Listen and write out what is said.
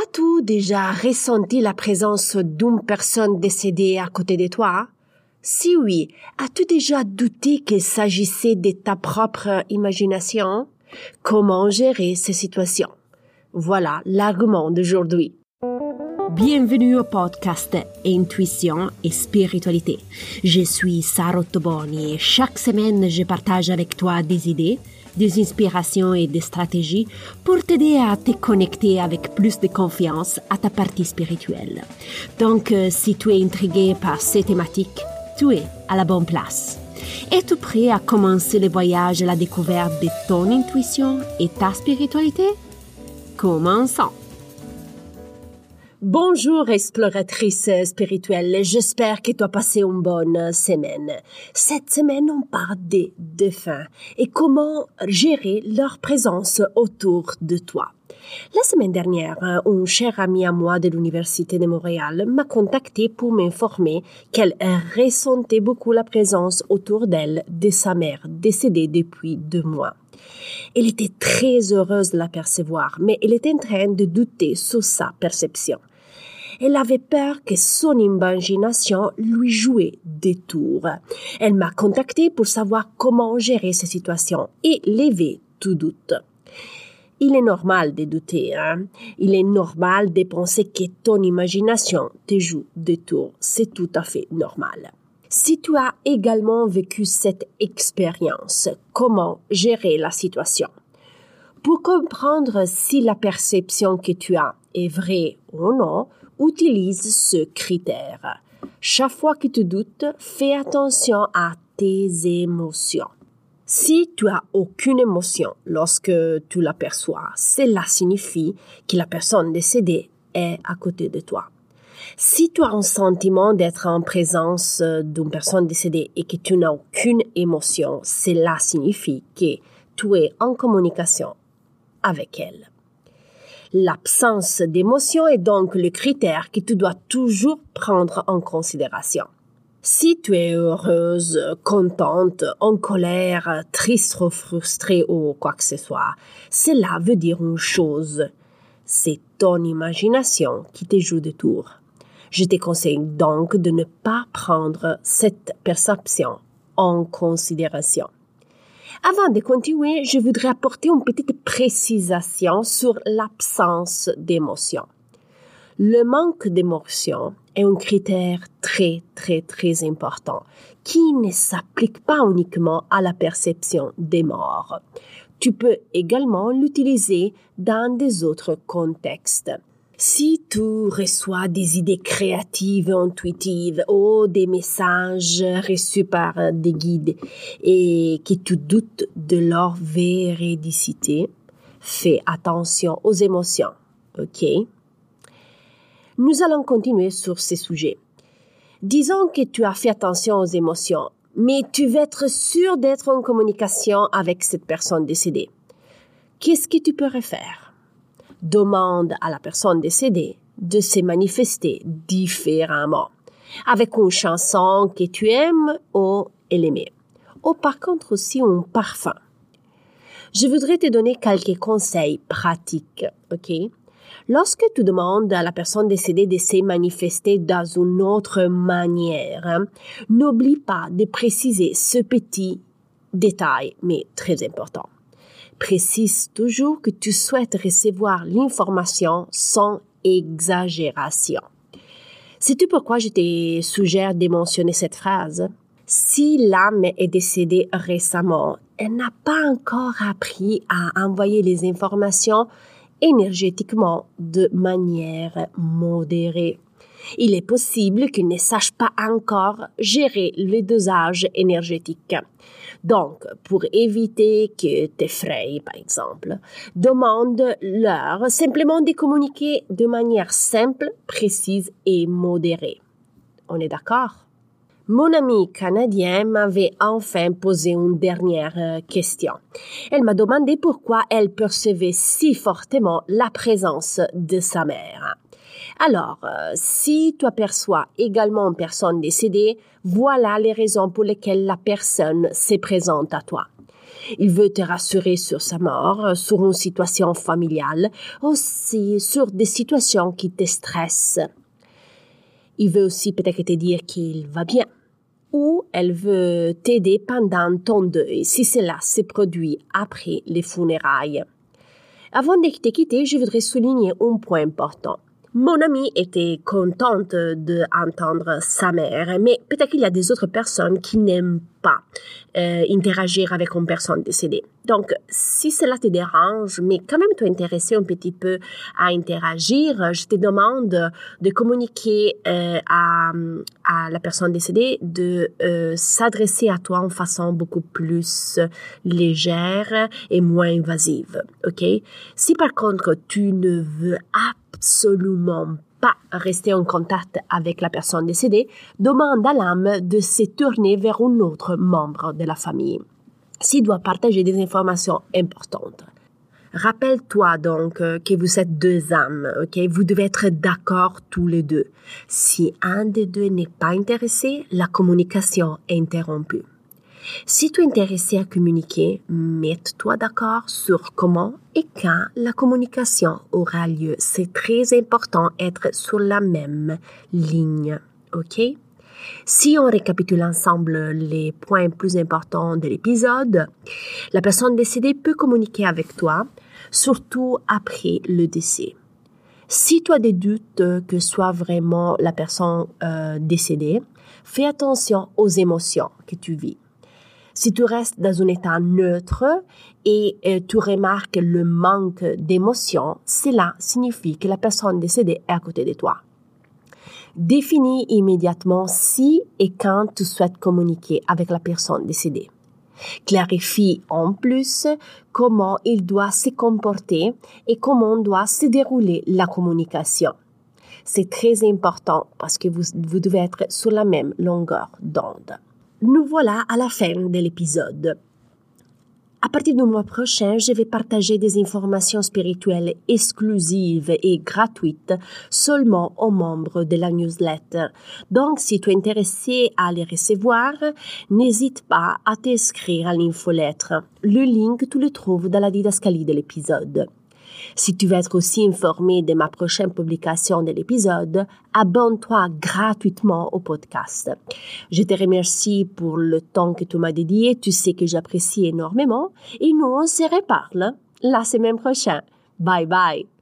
As-tu déjà ressenti la présence d'une personne décédée à côté de toi? Si oui, as-tu déjà douté qu'il s'agissait de ta propre imagination? Comment gérer ces situations? Voilà l'argument d'aujourd'hui. Bienvenue au podcast Intuition et Spiritualité. Je suis Sarah Toboni et chaque semaine je partage avec toi des idées, des inspirations et des stratégies pour t'aider à te connecter avec plus de confiance à ta partie spirituelle. Donc, euh, si tu es intrigué par ces thématiques, tu es à la bonne place. Es-tu prêt à commencer le voyage à la découverte de ton intuition et ta spiritualité? Commençons! Bonjour exploratrice spirituelle, j'espère que tu as passé une bonne semaine. Cette semaine, on parle des défunts et comment gérer leur présence autour de toi. La semaine dernière, un cher ami à moi de l'Université de Montréal m'a contacté pour m'informer qu'elle ressentait beaucoup la présence autour d'elle de sa mère décédée depuis deux mois. Elle était très heureuse de la percevoir, mais elle était en train de douter sur sa perception. Elle avait peur que son imagination lui jouait des tours. Elle m'a contacté pour savoir comment gérer cette situation et lever tout doute. Il est normal de douter, hein? Il est normal de penser que ton imagination te joue des tours. C'est tout à fait normal. Si tu as également vécu cette expérience, comment gérer la situation? Pour comprendre si la perception que tu as est vraie ou non, utilise ce critère. Chaque fois que tu doutes, fais attention à tes émotions. Si tu as aucune émotion lorsque tu l'aperçois, cela signifie que la personne décédée est à côté de toi. Si tu as un sentiment d'être en présence d'une personne décédée et que tu n'as aucune émotion, cela signifie que tu es en communication avec elle. L'absence d'émotion est donc le critère que tu dois toujours prendre en considération. Si tu es heureuse, contente, en colère, triste frustrée ou quoi que ce soit, cela veut dire une chose. C'est ton imagination qui te joue de tours. Je te conseille donc de ne pas prendre cette perception en considération. Avant de continuer, je voudrais apporter une petite précisation sur l'absence d'émotion. Le manque d'émotion est un critère très, très, très important qui ne s'applique pas uniquement à la perception des morts. Tu peux également l'utiliser dans des autres contextes. Si tu reçois des idées créatives, intuitives ou des messages reçus par des guides et que tu doutes de leur véridicité, fais attention aux émotions. OK? Nous allons continuer sur ces sujets. Disons que tu as fait attention aux émotions, mais tu veux être sûr d'être en communication avec cette personne décédée. Qu'est-ce que tu pourrais faire? Demande à la personne décédée de se manifester différemment, avec une chanson que tu aimes ou elle aimait, ou par contre aussi un parfum. Je voudrais te donner quelques conseils pratiques, ok? Lorsque tu demandes à la personne décédée de se manifester dans une autre manière, hein, n'oublie pas de préciser ce petit détail, mais très important précise toujours que tu souhaites recevoir l'information sans exagération. Sais-tu pourquoi je te suggère de mentionner cette phrase? Si l'âme est décédée récemment, elle n'a pas encore appris à envoyer les informations énergétiquement de manière modérée. Il est possible qu'il ne sache pas encore gérer le dosage énergétique. Donc, pour éviter que t'effrayes, par exemple, demande-leur simplement de communiquer de manière simple, précise et modérée. On est d'accord? Mon amie canadien m'avait enfin posé une dernière euh, question. Elle m'a demandé pourquoi elle percevait si fortement la présence de sa mère. Alors, euh, si tu aperçois également une personne décédée, voilà les raisons pour lesquelles la personne se présente à toi. Il veut te rassurer sur sa mort, sur une situation familiale, aussi sur des situations qui te stressent. Il veut aussi peut-être te dire qu'il va bien. Ou elle veut t'aider pendant ton deuil si cela se produit après les funérailles. Avant de te quitter, je voudrais souligner un point important. Mon amie était contente d'entendre sa mère, mais peut-être qu'il y a des autres personnes qui n'aiment euh, interagir avec une personne décédée. Donc, si cela te dérange, mais quand même tu es intéressé un petit peu à interagir, je te demande de communiquer euh, à, à, la personne décédée, de euh, s'adresser à toi en façon beaucoup plus légère et moins invasive. Ok? Si par contre tu ne veux absolument pas rester en contact avec la personne décédée, demande à l'âme de se tourner vers un autre membre de la famille. S'il doit partager des informations importantes. Rappelle-toi donc euh, que vous êtes deux âmes, ok? Vous devez être d'accord tous les deux. Si un des deux n'est pas intéressé, la communication est interrompue. Si tu es intéressé à communiquer, mets-toi d'accord sur comment et quand la communication aura lieu. C'est très important d'être sur la même ligne. OK? Si on récapitule ensemble les points plus importants de l'épisode, la personne décédée peut communiquer avec toi, surtout après le décès. Si tu as des doutes que soit vraiment la personne euh, décédée, fais attention aux émotions que tu vis. Si tu restes dans un état neutre et euh, tu remarques le manque d'émotion, cela signifie que la personne décédée est à côté de toi. Définis immédiatement si et quand tu souhaites communiquer avec la personne décédée. Clarifie en plus comment il doit se comporter et comment doit se dérouler la communication. C'est très important parce que vous, vous devez être sur la même longueur d'onde nous voilà à la fin de l'épisode. À partir du mois prochain, je vais partager des informations spirituelles exclusives et gratuites seulement aux membres de la newsletter. Donc, si tu es intéressé à les recevoir, n'hésite pas à t'inscrire à l'infolettre. Le link, tu le trouves dans la didascalie de l'épisode. Si tu veux être aussi informé de ma prochaine publication de l'épisode, abonne-toi gratuitement au podcast. Je te remercie pour le temps que tu m'as dédié. Tu sais que j'apprécie énormément et nous, on se reparle la semaine prochaine. Bye bye.